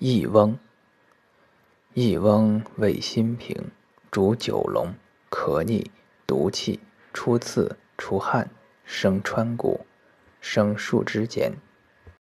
一翁，一翁味辛平，主九龙，咳逆，毒气，出刺，出汗，生川谷，生树枝间。